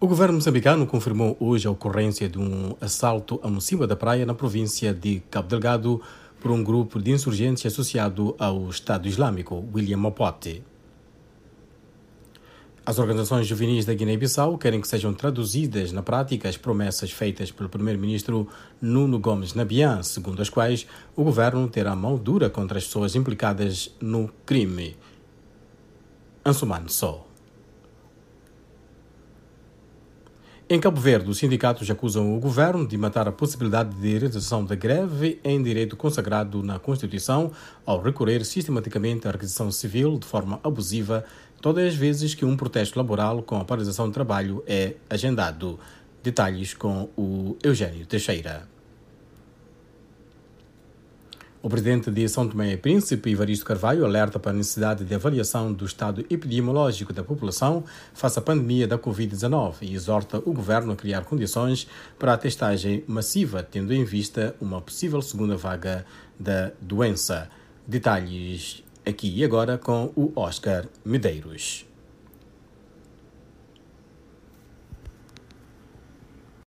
O governo moçambicano confirmou hoje a ocorrência de um assalto a Mocimba da Praia, na província de Cabo Delgado, por um grupo de insurgentes associado ao Estado Islâmico, William Mopote. As organizações juvenis da Guiné-Bissau querem que sejam traduzidas na prática as promessas feitas pelo primeiro-ministro Nuno Gomes Nabian, segundo as quais o governo terá mão dura contra as pessoas implicadas no crime. Ansumano Só. Em Cabo Verde, os sindicatos acusam o governo de matar a possibilidade de realização da greve em direito consagrado na Constituição ao recorrer sistematicamente à requisição civil de forma abusiva todas as vezes que um protesto laboral com a paralisação de trabalho é agendado. Detalhes com o Eugênio Teixeira. O presidente de São Tomé e Príncipe, Ivaristo Carvalho, alerta para a necessidade de avaliação do estado epidemiológico da população face à pandemia da Covid-19 e exorta o governo a criar condições para a testagem massiva, tendo em vista uma possível segunda vaga da doença. Detalhes aqui e agora com o Oscar Medeiros.